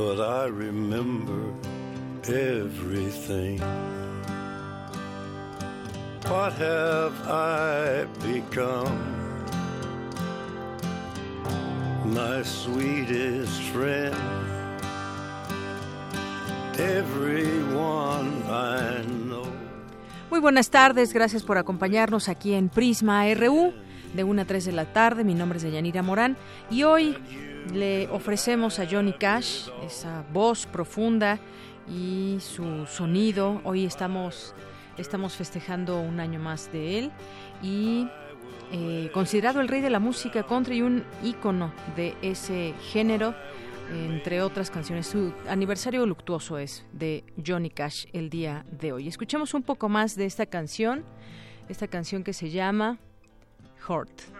but I remember everything. What have I become? My sweetest friend, everyone I know. Muy buenas tardes, gracias por acompañarnos aquí en Prisma RU de 1 a 3 de la tarde. Mi nombre es Deyanira Morán y hoy le ofrecemos a Johnny Cash esa voz profunda y su sonido. Hoy estamos, estamos festejando un año más de él y eh, considerado el rey de la música country y un ícono de ese género, entre otras canciones. Su aniversario luctuoso es de Johnny Cash el día de hoy. Escuchemos un poco más de esta canción, esta canción que se llama Heart.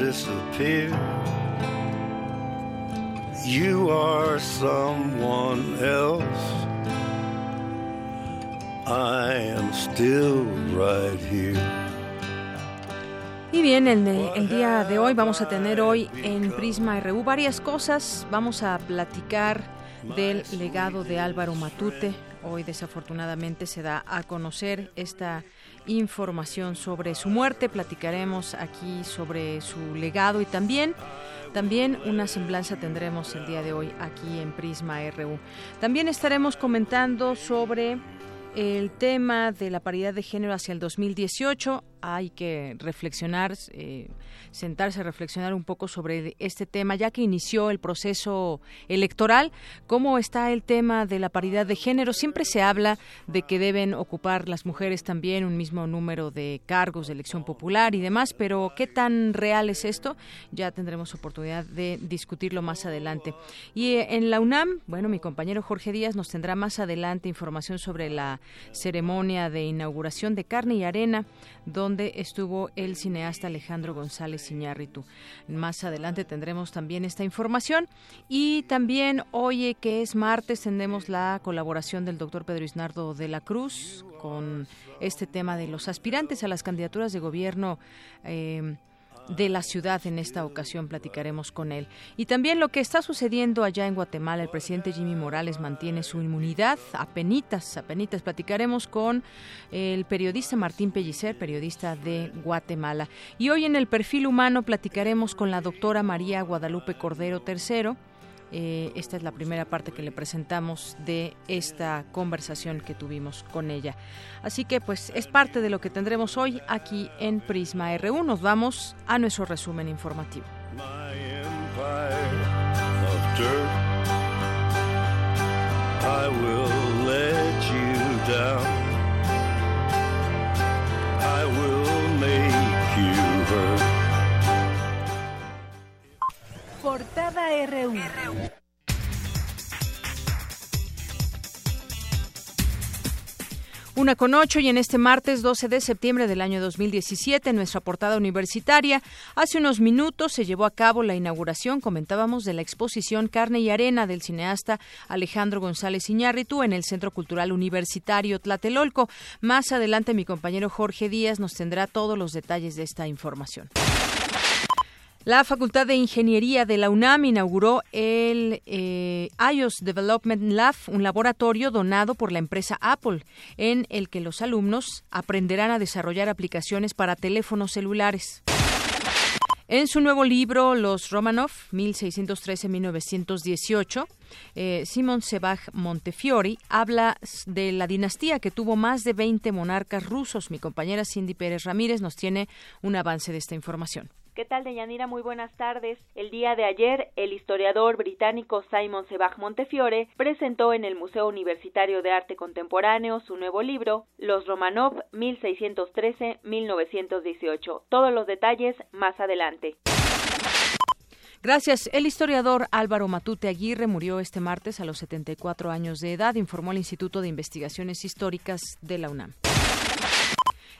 disappear. You are someone else. I am still right here. Y bien, el, el, día de hoy vamos a tener hoy en Prisma RU varias cosas. Vamos a platicar del legado de Álvaro Matute. Hoy desafortunadamente se da a conocer esta información sobre su muerte. Platicaremos aquí sobre su legado y también también una semblanza tendremos el día de hoy aquí en Prisma RU. También estaremos comentando sobre el tema de la paridad de género hacia el 2018 hay que reflexionar, eh, sentarse a reflexionar un poco sobre este tema, ya que inició el proceso electoral. ¿Cómo está el tema de la paridad de género? Siempre se habla de que deben ocupar las mujeres también un mismo número de cargos de elección popular y demás, pero ¿qué tan real es esto? Ya tendremos oportunidad de discutirlo más adelante. Y eh, en la UNAM, bueno, mi compañero Jorge Díaz nos tendrá más adelante información sobre la ceremonia de inauguración de Carne y Arena, donde donde estuvo el cineasta Alejandro González Iñárritu. Más adelante tendremos también esta información y también hoy que es martes tendremos la colaboración del doctor Pedro Isnardo de la Cruz con este tema de los aspirantes a las candidaturas de gobierno. Eh, de la ciudad en esta ocasión platicaremos con él. Y también lo que está sucediendo allá en Guatemala, el presidente Jimmy Morales mantiene su inmunidad, apenitas, apenitas platicaremos con el periodista Martín Pellicer, periodista de Guatemala. Y hoy en el perfil humano platicaremos con la doctora María Guadalupe Cordero III eh, esta es la primera parte que le presentamos de esta conversación que tuvimos con ella. Así que pues es parte de lo que tendremos hoy aquí en Prisma RU. Nos vamos a nuestro resumen informativo. Portada RU. Una con ocho y en este martes 12 de septiembre del año 2017, nuestra portada universitaria, hace unos minutos se llevó a cabo la inauguración, comentábamos, de la exposición Carne y Arena del cineasta Alejandro González Iñárritu en el Centro Cultural Universitario Tlatelolco. Más adelante mi compañero Jorge Díaz nos tendrá todos los detalles de esta información. La Facultad de Ingeniería de la UNAM inauguró el eh, iOS Development Lab, un laboratorio donado por la empresa Apple, en el que los alumnos aprenderán a desarrollar aplicaciones para teléfonos celulares. En su nuevo libro, Los Romanov, 1613-1918, eh, Simon Sebag Montefiori habla de la dinastía que tuvo más de 20 monarcas rusos. Mi compañera Cindy Pérez Ramírez nos tiene un avance de esta información. ¿Qué tal, Deyanira? Muy buenas tardes. El día de ayer, el historiador británico Simon Sebag Montefiore presentó en el Museo Universitario de Arte Contemporáneo su nuevo libro, Los Romanov 1613-1918. Todos los detalles más adelante. Gracias. El historiador Álvaro Matute Aguirre murió este martes a los 74 años de edad, informó el Instituto de Investigaciones Históricas de la UNAM.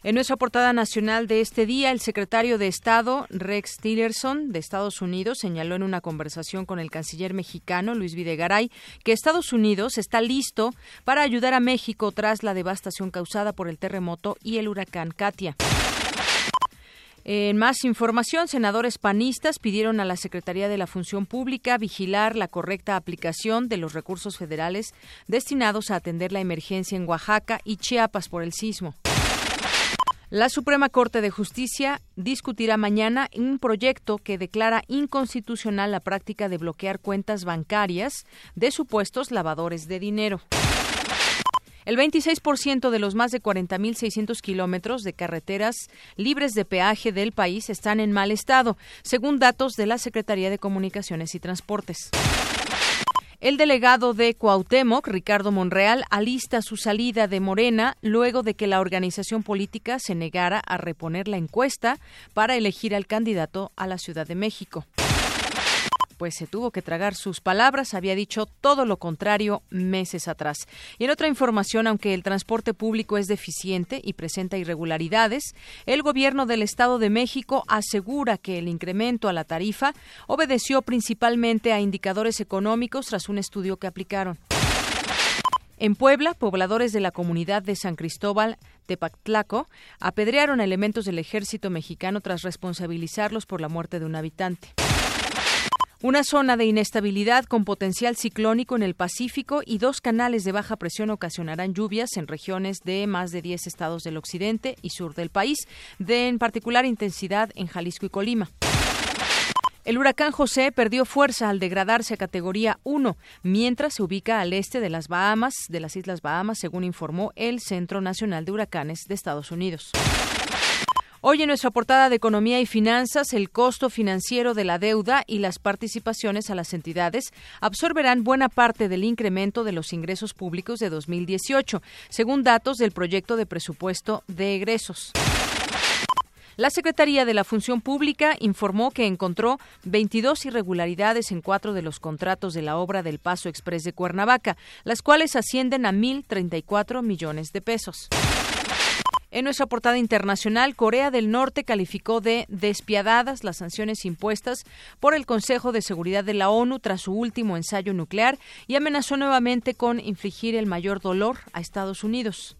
En nuestra portada nacional de este día, el secretario de Estado, Rex Tillerson, de Estados Unidos, señaló en una conversación con el canciller mexicano, Luis Videgaray, que Estados Unidos está listo para ayudar a México tras la devastación causada por el terremoto y el huracán Katia. En más información, senadores panistas pidieron a la Secretaría de la Función Pública vigilar la correcta aplicación de los recursos federales destinados a atender la emergencia en Oaxaca y Chiapas por el sismo. La Suprema Corte de Justicia discutirá mañana un proyecto que declara inconstitucional la práctica de bloquear cuentas bancarias de supuestos lavadores de dinero. El 26% de los más de 40.600 kilómetros de carreteras libres de peaje del país están en mal estado, según datos de la Secretaría de Comunicaciones y Transportes. El delegado de Cuauhtémoc, Ricardo Monreal, alista su salida de Morena luego de que la organización política se negara a reponer la encuesta para elegir al candidato a la Ciudad de México pues se tuvo que tragar sus palabras, había dicho todo lo contrario meses atrás. Y en otra información, aunque el transporte público es deficiente y presenta irregularidades, el gobierno del Estado de México asegura que el incremento a la tarifa obedeció principalmente a indicadores económicos tras un estudio que aplicaron. En Puebla, pobladores de la comunidad de San Cristóbal Tepactlaco apedrearon elementos del ejército mexicano tras responsabilizarlos por la muerte de un habitante. Una zona de inestabilidad con potencial ciclónico en el Pacífico y dos canales de baja presión ocasionarán lluvias en regiones de más de 10 estados del occidente y sur del país, de en particular intensidad en Jalisco y Colima. El huracán José perdió fuerza al degradarse a categoría 1, mientras se ubica al este de las Bahamas, de las Islas Bahamas, según informó el Centro Nacional de Huracanes de Estados Unidos. Hoy en nuestra portada de Economía y Finanzas, el costo financiero de la deuda y las participaciones a las entidades absorberán buena parte del incremento de los ingresos públicos de 2018, según datos del proyecto de presupuesto de egresos. La Secretaría de la Función Pública informó que encontró 22 irregularidades en cuatro de los contratos de la obra del Paso Express de Cuernavaca, las cuales ascienden a 1.034 millones de pesos. En nuestra portada internacional, Corea del Norte calificó de despiadadas las sanciones impuestas por el Consejo de Seguridad de la ONU tras su último ensayo nuclear y amenazó nuevamente con infligir el mayor dolor a Estados Unidos.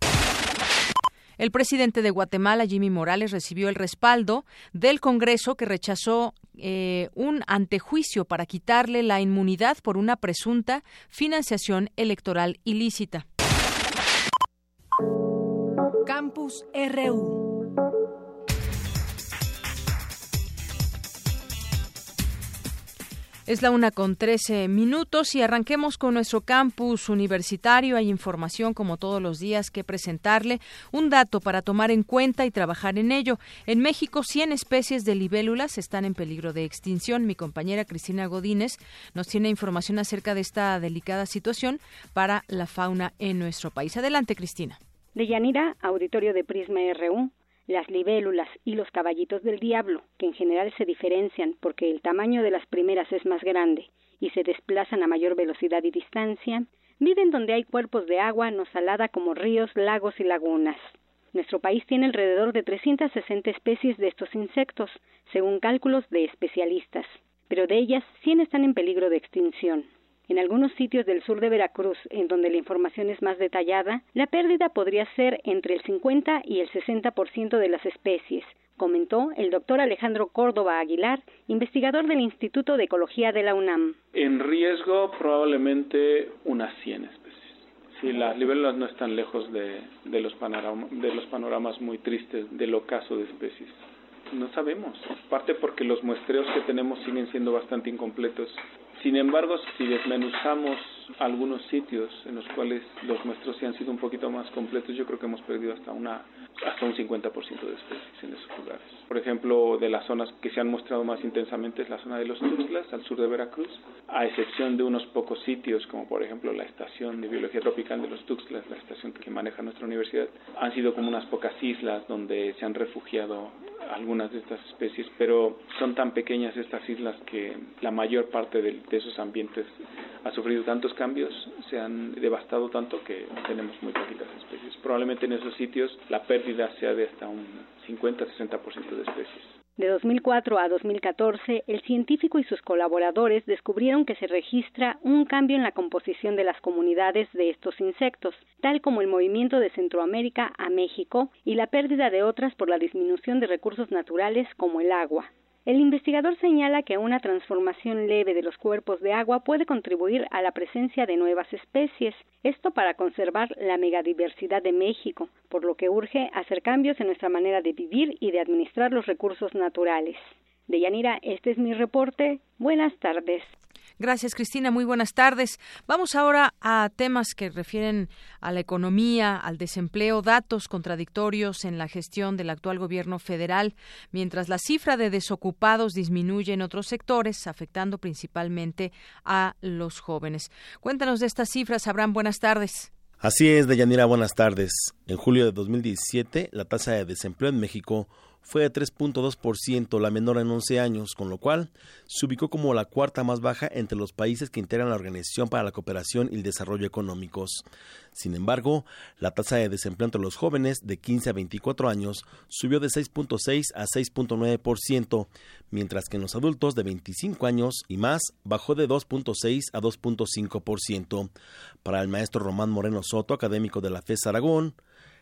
El presidente de Guatemala, Jimmy Morales, recibió el respaldo del Congreso que rechazó eh, un antejuicio para quitarle la inmunidad por una presunta financiación electoral ilícita. Campus RU. Es la una con trece minutos y arranquemos con nuestro campus universitario. Hay información, como todos los días, que presentarle. Un dato para tomar en cuenta y trabajar en ello. En México, 100 especies de libélulas están en peligro de extinción. Mi compañera Cristina Godínez nos tiene información acerca de esta delicada situación para la fauna en nuestro país. Adelante, Cristina. De Yanira, auditorio de Prisma RU, las libélulas y los caballitos del diablo, que en general se diferencian porque el tamaño de las primeras es más grande y se desplazan a mayor velocidad y distancia, Viven donde hay cuerpos de agua no salada como ríos, lagos y lagunas. Nuestro país tiene alrededor de 360 especies de estos insectos, según cálculos de especialistas, pero de ellas 100 están en peligro de extinción. En algunos sitios del sur de Veracruz, en donde la información es más detallada, la pérdida podría ser entre el 50 y el 60% de las especies, comentó el doctor Alejandro Córdoba Aguilar, investigador del Instituto de Ecología de la UNAM. En riesgo probablemente unas 100 especies. Sí, las libélulas no están lejos de, de, los de los panoramas muy tristes del ocaso de especies. No sabemos, parte porque los muestreos que tenemos siguen siendo bastante incompletos sin embargo, si desmenuzamos algunos sitios en los cuales los muestros sí han sido un poquito más completos, yo creo que hemos perdido hasta una hasta un 50% de especies en esos lugares. Por ejemplo, de las zonas que se han mostrado más intensamente es la zona de los Tuxtlas, al sur de Veracruz, a excepción de unos pocos sitios, como por ejemplo la estación de biología tropical de los Tuxtlas, la estación que maneja nuestra universidad, han sido como unas pocas islas donde se han refugiado algunas de estas especies, pero son tan pequeñas estas islas que la mayor parte de, esos ambientes ha sufrido tantos cambios, se han devastado tanto que tenemos muy poquitas especies. Probablemente en esos sitios la pérdida sea de hasta un 50-60% de especies. De 2004 a 2014, el científico y sus colaboradores descubrieron que se registra un cambio en la composición de las comunidades de estos insectos, tal como el movimiento de Centroamérica a México y la pérdida de otras por la disminución de recursos naturales como el agua. El investigador señala que una transformación leve de los cuerpos de agua puede contribuir a la presencia de nuevas especies, esto para conservar la megadiversidad de México, por lo que urge hacer cambios en nuestra manera de vivir y de administrar los recursos naturales. Deyanira, este es mi reporte. Buenas tardes. Gracias, Cristina. Muy buenas tardes. Vamos ahora a temas que refieren a la economía, al desempleo, datos contradictorios en la gestión del actual gobierno federal, mientras la cifra de desocupados disminuye en otros sectores, afectando principalmente a los jóvenes. Cuéntanos de estas cifras, Abraham. Buenas tardes. Así es, Deyanira, buenas tardes. En julio de 2017, la tasa de desempleo en México fue de 3.2%, la menor en 11 años, con lo cual se ubicó como la cuarta más baja entre los países que integran la Organización para la Cooperación y el Desarrollo Económicos. Sin embargo, la tasa de desempleo entre los jóvenes de 15 a 24 años subió de 6.6 a 6.9%, mientras que en los adultos de 25 años y más bajó de 2.6 a 2.5%. Para el maestro Román Moreno Soto, académico de la FES Aragón,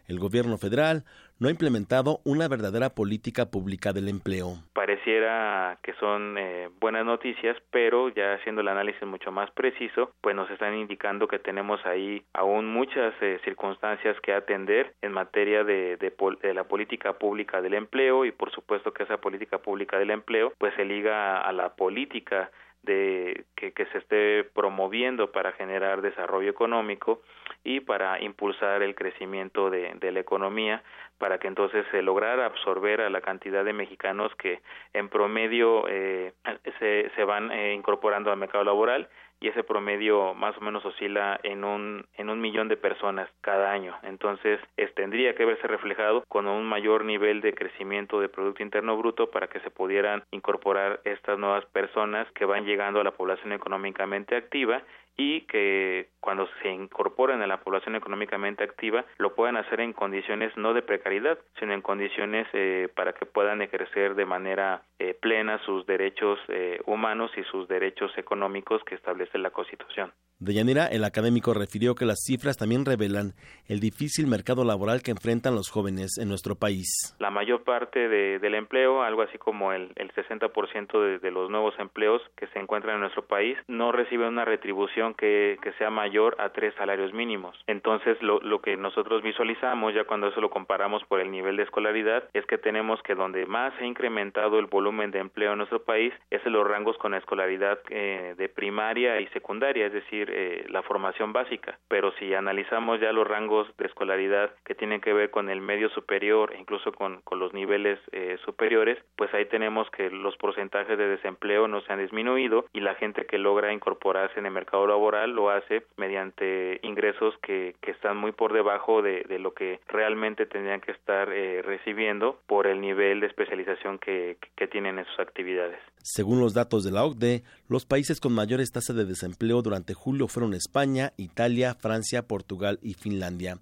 el gobierno federal no ha implementado una verdadera política pública del empleo. Pareciera que son eh, buenas noticias, pero ya haciendo el análisis mucho más preciso, pues nos están indicando que tenemos ahí aún muchas eh, circunstancias que atender en materia de, de, la política pública del empleo y por supuesto que esa política pública del empleo pues se liga a la política de que, que se esté promoviendo para generar desarrollo económico y para impulsar el crecimiento de, la economía para que entonces se lograra absorber a la cantidad de mexicanos que en promedio eh, se, se van eh, incorporando al mercado laboral y ese promedio más o menos oscila en un en un millón de personas cada año. Entonces tendría que verse reflejado con un mayor nivel de crecimiento de producto interno bruto para que se pudieran incorporar estas nuevas personas que van llegando a la población económicamente activa y que cuando se incorporen a la población económicamente activa lo puedan hacer en condiciones no de precariedad, sino en condiciones eh, para que puedan ejercer de manera eh, plena sus derechos eh, humanos y sus derechos económicos que establece la Constitución. De Yanira, el académico refirió que las cifras también revelan el difícil mercado laboral que enfrentan los jóvenes en nuestro país. La mayor parte de, del empleo, algo así como el, el 60% de, de los nuevos empleos que se encuentran en nuestro país, no reciben una retribución que, sea mayor a tres salarios mínimos. Entonces, lo, que nosotros visualizamos, ya cuando eso lo comparamos por el nivel de escolaridad, es que tenemos que donde más se ha incrementado el volumen de empleo en nuestro país es en los rangos con escolaridad eh, de primaria y secundaria, es decir, eh, la formación básica, pero si analizamos ya los rangos de escolaridad que tienen que ver con el medio superior incluso con, con los niveles eh, superiores, pues ahí tenemos que los porcentajes de desempleo no se han disminuido y la gente que logra incorporarse en el mercado laboral lo hace mediante ingresos que, que están muy por debajo de, de lo que realmente tendrían que estar eh, recibiendo por el nivel de especialización que, que tienen en sus actividades. Según los datos de la OCDE, los países con mayores tasas de desempleo durante julio julio fueron España, Italia, Francia, Portugal y Finlandia.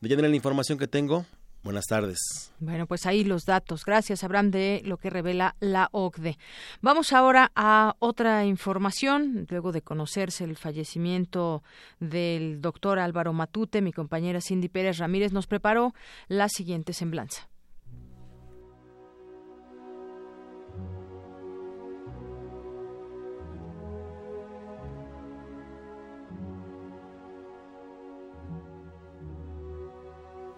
De la información que tengo, Buenas tardes. Bueno, pues ahí los datos. Gracias, Abraham, de lo que revela la OCDE. Vamos ahora a otra información. Luego de conocerse el fallecimiento del doctor Álvaro Matute, mi compañera Cindy Pérez Ramírez nos preparó la siguiente semblanza.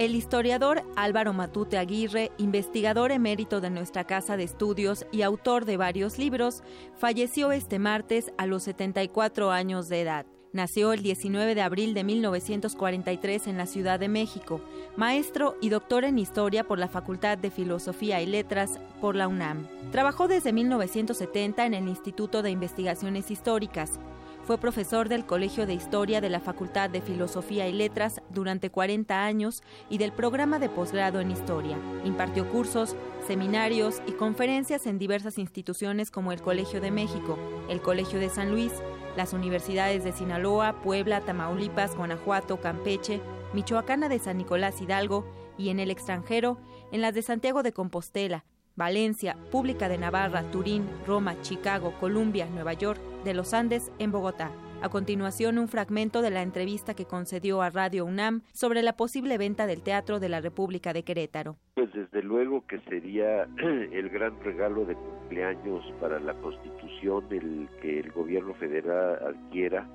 El historiador Álvaro Matute Aguirre, investigador emérito de nuestra casa de estudios y autor de varios libros, falleció este martes a los 74 años de edad. Nació el 19 de abril de 1943 en la Ciudad de México, maestro y doctor en historia por la Facultad de Filosofía y Letras por la UNAM. Trabajó desde 1970 en el Instituto de Investigaciones Históricas, fue profesor del Colegio de Historia de la Facultad de Filosofía y Letras durante 40 años y del programa de posgrado en Historia. Impartió cursos, seminarios y conferencias en diversas instituciones como el Colegio de México, el Colegio de San Luis, las universidades de Sinaloa, Puebla, Tamaulipas, Guanajuato, Campeche, Michoacana de San Nicolás Hidalgo y en el extranjero, en las de Santiago de Compostela, Valencia, Pública de Navarra, Turín, Roma, Chicago, Columbia, Nueva York, de los Andes en Bogotá. A continuación, un fragmento de la entrevista que concedió a Radio UNAM sobre la posible venta del Teatro de la República de Querétaro. Pues desde luego que sería el gran regalo de cumpleaños para la Constitución el que el gobierno federal adquiera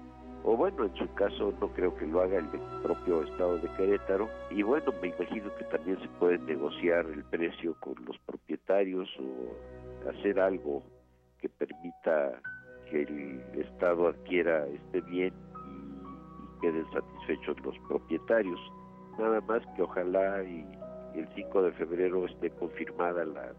o bueno, en su caso no creo que lo haga el propio estado de Querétaro, y bueno, me imagino que también se puede negociar el precio con los propietarios o hacer algo que permita que el estado adquiera este bien y, queden satisfechos los propietarios. Nada más que ojalá y el 5 de febrero esté confirmada la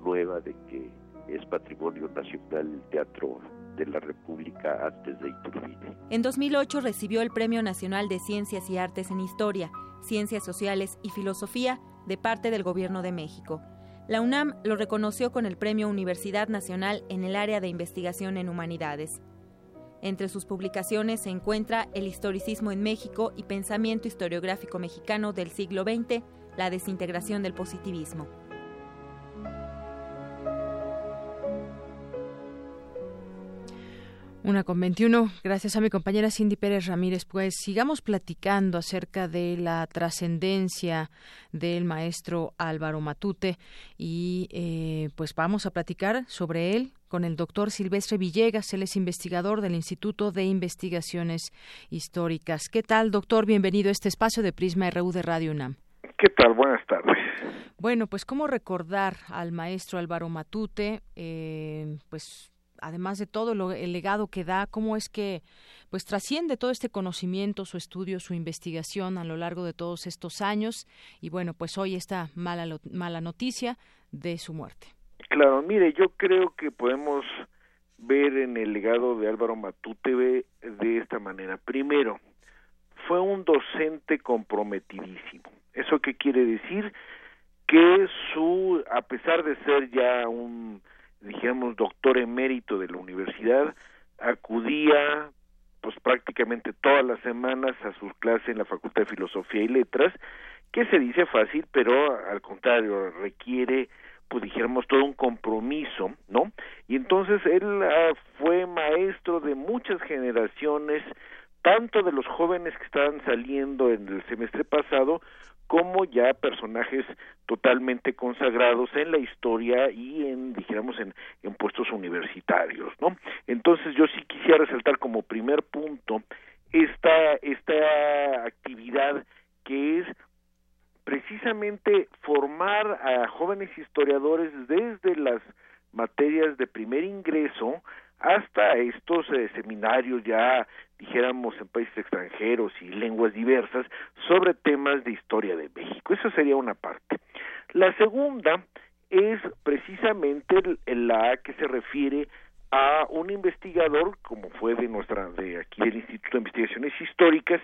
nueva de que es patrimonio nacional el teatro de la República antes de Iturbide. En 2008 recibió el Premio Nacional de Ciencias y Artes en Historia, Ciencias Sociales y Filosofía de parte del Gobierno de México. La UNAM lo reconoció con el Premio Universidad Nacional en el área de investigación en humanidades. Entre sus publicaciones se encuentra El historicismo en México y Pensamiento historiográfico mexicano del siglo XX, la desintegración del positivismo. Una con 21. Gracias a mi compañera Cindy Pérez Ramírez. Pues sigamos platicando acerca de la trascendencia del maestro Álvaro Matute y eh, pues vamos a platicar sobre él con el doctor Silvestre Villegas. Él es investigador del Instituto de Investigaciones Históricas. ¿Qué tal, doctor? Bienvenido a este espacio de Prisma RU de Radio UNAM. ¿Qué tal? Buenas tardes. Bueno, pues cómo recordar al maestro Álvaro Matute, eh, pues además de todo lo, el legado que da, cómo es que pues trasciende todo este conocimiento, su estudio, su investigación a lo largo de todos estos años y bueno, pues hoy esta mala mala noticia de su muerte. Claro, mire, yo creo que podemos ver en el legado de Álvaro Matute de esta manera. Primero, fue un docente comprometidísimo. ¿Eso qué quiere decir? Que su, a pesar de ser ya un dijéramos, doctor emérito de la universidad, acudía pues prácticamente todas las semanas a sus clases en la Facultad de Filosofía y Letras, que se dice fácil, pero al contrario, requiere pues dijéramos todo un compromiso, ¿no? Y entonces él ah, fue maestro de muchas generaciones, tanto de los jóvenes que estaban saliendo en el semestre pasado como ya personajes totalmente consagrados en la historia y en dijéramos en, en puestos universitarios no entonces yo sí quisiera resaltar como primer punto esta esta actividad que es precisamente formar a jóvenes historiadores desde las materias de primer ingreso hasta estos eh, seminarios ya dijéramos en países extranjeros y lenguas diversas sobre temas de historia de México. Esa sería una parte. La segunda es precisamente la que se refiere a un investigador como fue de nuestra de aquí del Instituto de Investigaciones Históricas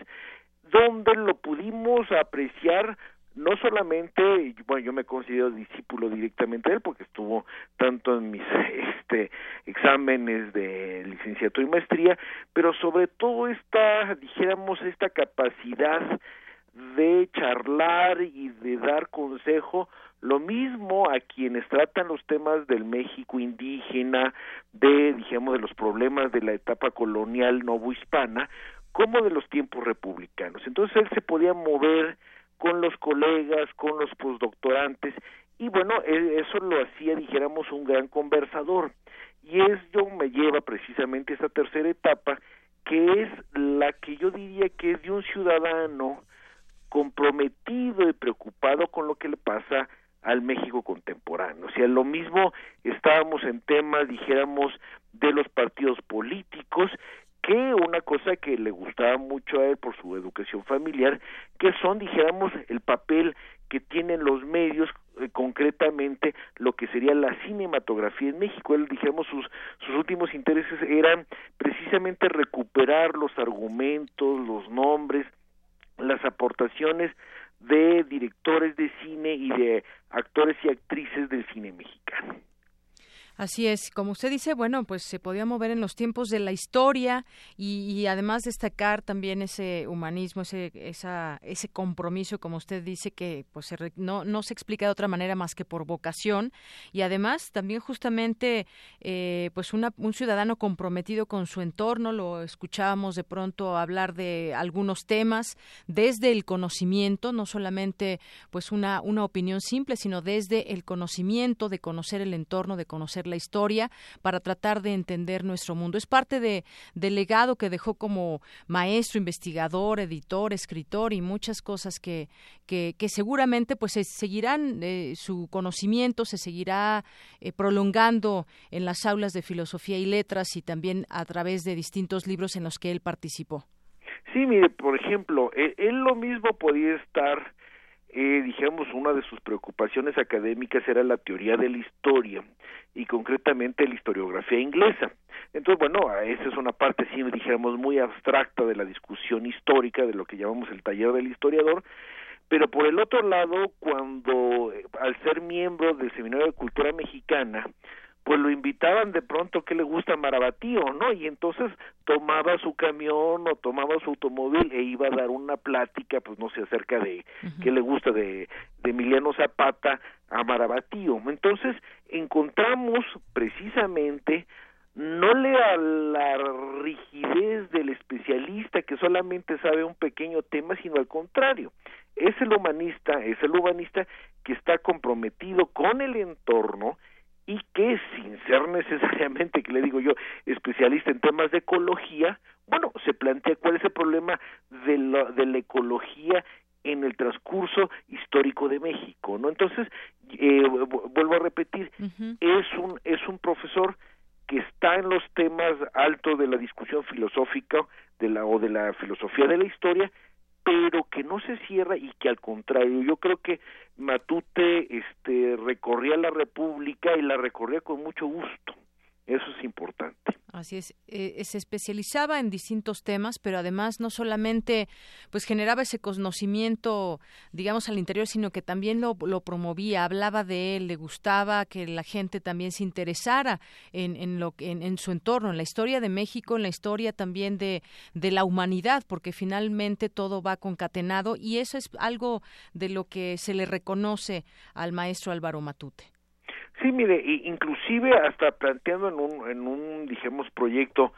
donde lo pudimos apreciar no solamente, bueno, yo me considero discípulo directamente de él porque estuvo tanto en mis este, exámenes de licenciatura y maestría, pero sobre todo esta, dijéramos, esta capacidad de charlar y de dar consejo lo mismo a quienes tratan los temas del México indígena, de, dijéramos, de los problemas de la etapa colonial novohispana, como de los tiempos republicanos. Entonces él se podía mover con los colegas, con los postdoctorantes, y bueno, e, eso lo hacía, dijéramos, un gran conversador. Y yo me lleva precisamente a esta tercera etapa, que es la que yo diría que es de un ciudadano comprometido y preocupado con lo que le pasa al México contemporáneo. O sea, lo mismo estábamos en temas, dijéramos, de los partidos políticos que una cosa que le gustaba mucho a él por su educación familiar, que son, dijéramos, el papel que tienen los medios, eh, concretamente lo que sería la cinematografía en México. Él, dijéramos, sus, sus últimos intereses eran precisamente recuperar los argumentos, los nombres, las aportaciones de directores de cine y de actores y actrices del cine mexicano. Así es, como usted dice, bueno, pues se podía mover en los tiempos de la historia y, además destacar también ese humanismo, ese, esa, ese compromiso, como usted dice, que pues no, no se explica de otra manera más que por vocación. Y además también justamente eh, pues una, un ciudadano comprometido con su entorno, lo escuchábamos de pronto hablar de algunos temas desde el conocimiento, no solamente pues una, una opinión simple, sino desde el conocimiento, de conocer el entorno, de conocer la historia para tratar de entender nuestro mundo. Es parte de, del legado que dejó como maestro, investigador, editor, escritor y muchas cosas que, que, seguramente pues seguirán eh, su conocimiento, se seguirá eh, prolongando en las aulas de filosofía y letras y también a través de distintos libros en los que él participó. Sí, mire, por ejemplo, él, él lo mismo podía estar eh, una de sus preocupaciones académicas era la teoría de la historia y concretamente la historiografía inglesa. Entonces, bueno, esa es una parte, sí, dijéramos, muy abstracta de la discusión histórica, de lo que llamamos el taller del historiador, pero por el otro lado, cuando, eh, al ser miembro del Seminario de Cultura Mexicana, pues lo invitaban de pronto que le gusta Marabatío, ¿no? Y entonces tomaba su camión o tomaba su automóvil e iba a dar una plática, pues no sé, acerca de qué le gusta de, de Emiliano Zapata a Marabatío. Entonces encontramos precisamente no le a la rigidez del especialista que solamente sabe un pequeño tema, sino al contrario, es el humanista, es el humanista que está comprometido con el entorno y que sin ser necesariamente, que le digo yo, especialista en temas de ecología, bueno, se plantea cuál es el problema de la, de la ecología en el transcurso histórico de México, ¿no? Entonces, eh, vuelvo a repetir, es un es un profesor que está en los temas altos de la discusión filosófica de la o de la filosofía de la historia pero que no se cierra y que al contrario, yo creo que Matute este recorría la República y la recorría con mucho gusto. Eso es importante. Así es, eh, se especializaba en distintos temas, pero además no solamente pues generaba ese conocimiento, digamos, al interior, sino que también lo, promovía, hablaba de él, le gustaba que la gente también se interesara en, en lo en, en, su entorno, en la historia de México, en la historia también de, de la humanidad, porque finalmente todo va concatenado y eso es algo de lo que se le reconoce al maestro Álvaro Matute. Sí, mire, inclusive hasta planteando en un, en un, dijemos, proyecto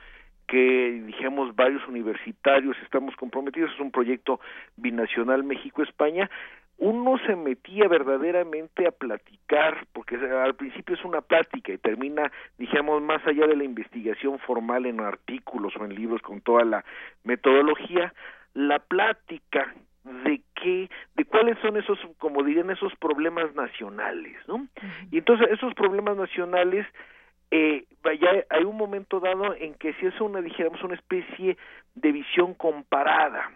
que, dijemos, varios universitarios estamos comprometidos, es un proyecto binacional México-España, uno se metía verdaderamente a platicar, porque al principio es una plática y termina, dijamos, más allá de la investigación formal en artículos o en libros con toda la metodología, la plática de qué, de cuáles son esos, como dirían, esos problemas nacionales, ¿no? Y entonces esos problemas nacionales, eh, vaya, hay un momento dado en que si es una, dijéramos, una especie de visión comparada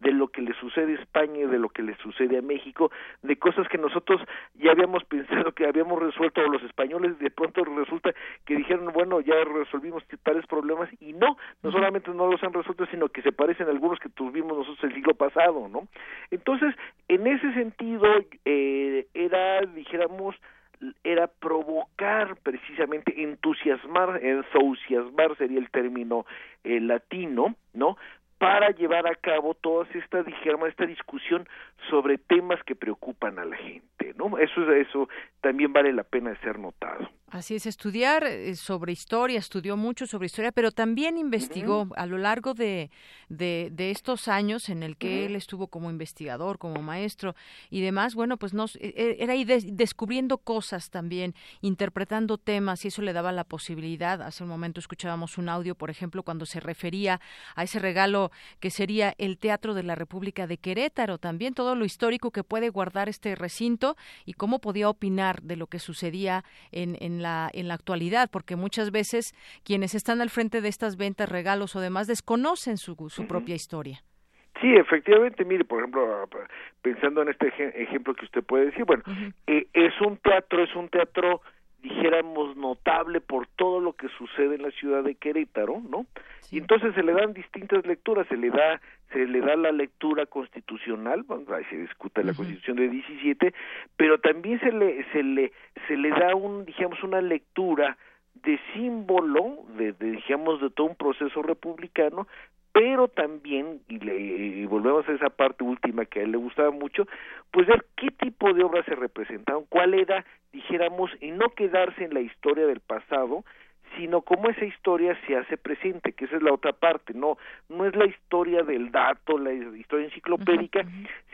de lo que le sucede a España y de lo que le sucede a México, de cosas que nosotros ya habíamos pensado que habíamos resuelto, los españoles de pronto resulta que dijeron, bueno, ya resolvimos tales problemas, y no, no solamente no los han resuelto, sino que se parecen a algunos que tuvimos nosotros el siglo pasado, ¿no? Entonces, en ese sentido, eh, era, dijéramos, era provocar precisamente entusiasmar, entusiasmar sería el término eh, latino, ¿no? Para llevar a cabo toda esta, dijéramos, esta discusión sobre temas que preocupan a la gente, ¿no? Eso, eso también vale la pena ser notado. Así es, estudiar eh, sobre historia, estudió mucho sobre historia, pero también investigó a lo largo de, de, estos años en el que él estuvo como investigador, como maestro y demás, bueno, pues nos, e, e, era ahí descubriendo cosas también, interpretando temas y eso le daba la posibilidad. Hace un momento escuchábamos un audio, por ejemplo, cuando se refería a ese regalo que sería el Teatro de la República de Querétaro, también todo lo histórico que puede guardar este recinto y cómo podía opinar de lo que sucedía en, en la, en la actualidad, porque muchas veces quienes están al frente de estas ventas, regalos o demás desconocen su, su propia historia. Sí, efectivamente, mire, por ejemplo, pensando en este ejemplo que usted puede decir, bueno, eh, es un teatro, es un teatro dijéramos notable por todo lo que sucede en la ciudad de Querétaro, ¿no? Y entonces se le dan distintas lecturas, se le da se le da la lectura constitucional, bueno, ahí se discute la Constitución de 17, pero también se le se le se le da un digamos una lectura de símbolo de, de, digamos de todo un proceso republicano pero también, y, le, volvemos a esa parte última que a él le gustaba mucho, pues ver qué tipo de obras se representaban, cuál era, dijéramos, y no quedarse en la historia del pasado, sino cómo esa historia se hace presente, que esa es la otra parte, no, no es la historia del dato, la historia enciclopédica,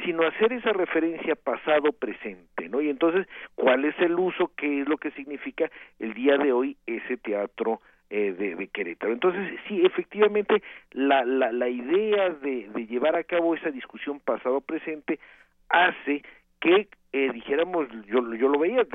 sino hacer esa referencia pasado-presente, ¿no? Y entonces, ¿cuál es el uso, qué es lo que significa el día de hoy ese teatro eh, de, Querétaro. Entonces, sí, efectivamente, la, la, la idea de, de llevar a cabo esa discusión pasado-presente hace que eh, dijéramos, yo, yo lo veía,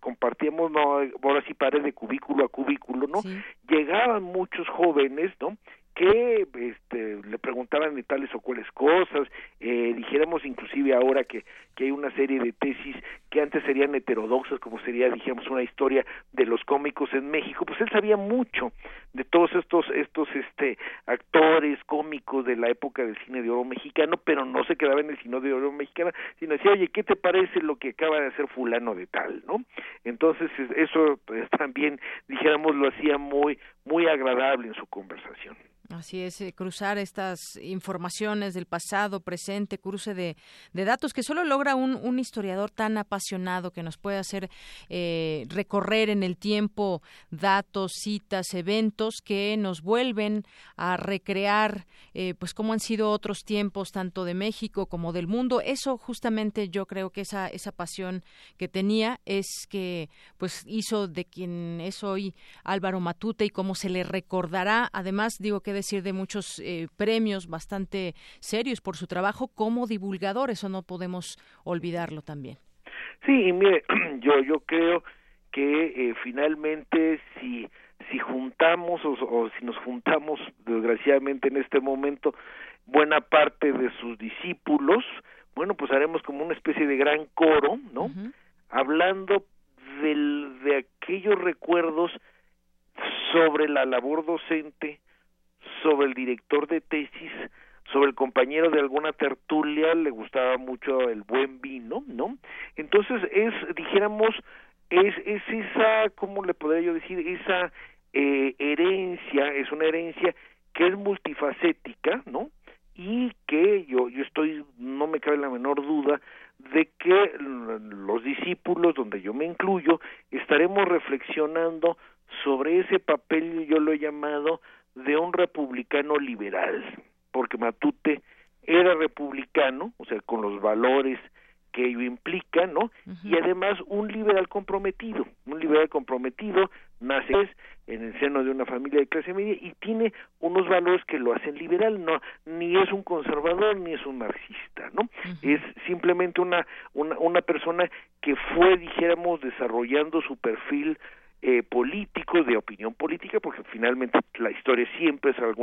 compartíamos, no, ahora sí pared de cubículo a cubículo, ¿no? Llegaban muchos jóvenes, ¿no? que este, le preguntaban de tales o cuales cosas, eh, dijéramos inclusive ahora que, que hay una serie de tesis que antes serían heterodoxas, como sería, dijéramos, una historia de los cómicos en México, pues él sabía mucho de todos estos, estos este, actores cómicos de la época del cine de oro mexicano, pero no se quedaba en el cine de oro mexicano, sino decía, oye, ¿qué te parece lo que acaba de hacer fulano de tal, no? Entonces, eso pues, también, dijéramos, lo hacía muy, muy agradable en su conversación. Así es, eh, cruzar estas informaciones del pasado, presente, cruce de, datos que solo logra un, un, historiador tan apasionado que nos puede hacer eh, recorrer en el tiempo datos, citas, eventos que nos vuelven a recrear, eh, pues cómo han sido otros tiempos tanto de México como del mundo. Eso justamente yo creo que esa esa pasión que tenía es que pues hizo de quien es hoy Álvaro Matute y cómo se le recordará. Además digo que decir de muchos eh, premios bastante serios por su trabajo como divulgador, eso no podemos olvidarlo también. Sí, y mire, yo yo creo que eh, finalmente si si juntamos o, o, si nos juntamos desgraciadamente en este momento buena parte de sus discípulos, bueno, pues haremos como una especie de gran coro, ¿no? Hablando del, de aquellos recuerdos sobre la labor docente, sobre el director de tesis, sobre el compañero de alguna tertulia, le gustaba mucho el buen vino, ¿no? Entonces es, dijéramos, es, es esa, ¿cómo le podría yo decir? Esa eh, herencia, es una herencia que es multifacética, ¿no? Y que yo, yo estoy, no me cabe la menor duda, de que los discípulos, donde yo me incluyo, estaremos reflexionando sobre ese papel, yo lo he llamado, de un republicano liberal, porque Matute era republicano, o sea, con los valores que ello implica, ¿no? Y además un liberal comprometido, un liberal comprometido nace en el seno de una familia de clase media y tiene unos valores que lo hacen liberal, no ni es un conservador ni es un marxista, ¿no? Es simplemente una, una una persona que fue dijéramos desarrollando su perfil eh, políticos, de opinión política, porque finalmente la historia siempre es alguna